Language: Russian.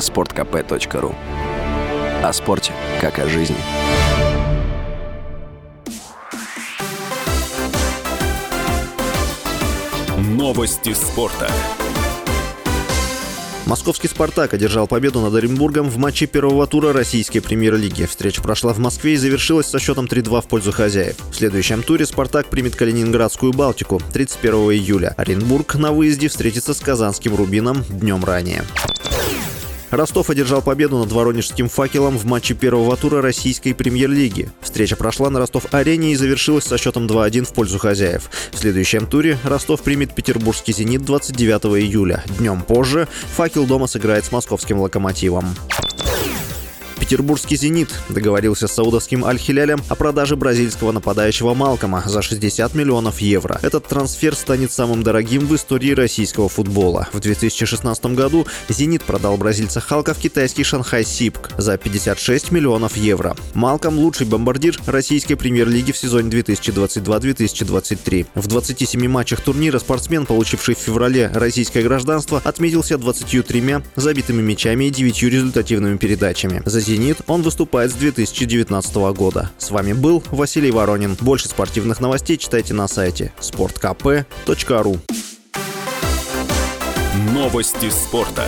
sportkp.ru О спорте, как о жизни. Новости спорта. Московский «Спартак» одержал победу над Оренбургом в матче первого тура российской премьер-лиги. Встреча прошла в Москве и завершилась со счетом 3-2 в пользу хозяев. В следующем туре «Спартак» примет Калининградскую «Балтику» 31 июля. Оренбург на выезде встретится с казанским «Рубином» днем ранее. Ростов одержал победу над воронежским «Факелом» в матче первого тура российской премьер-лиги. Встреча прошла на Ростов-арене и завершилась со счетом 2-1 в пользу хозяев. В следующем туре Ростов примет петербургский «Зенит» 29 июля. Днем позже «Факел» дома сыграет с московским «Локомотивом». Петербургский «Зенит» договорился с саудовским «Аль-Хилялем» о продаже бразильского нападающего Малкома за 60 миллионов евро. Этот трансфер станет самым дорогим в истории российского футбола. В 2016 году «Зенит» продал бразильца Халка в китайский «Шанхай Сипк» за 56 миллионов евро. Малком – лучший бомбардир российской премьер-лиги в сезоне 2022-2023. В 27 матчах турнира спортсмен, получивший в феврале российское гражданство, отметился 23 забитыми мячами и 9 результативными передачами. За «Зенит» «Зенит» он выступает с 2019 года. С вами был Василий Воронин. Больше спортивных новостей читайте на сайте sportkp.ru Новости спорта.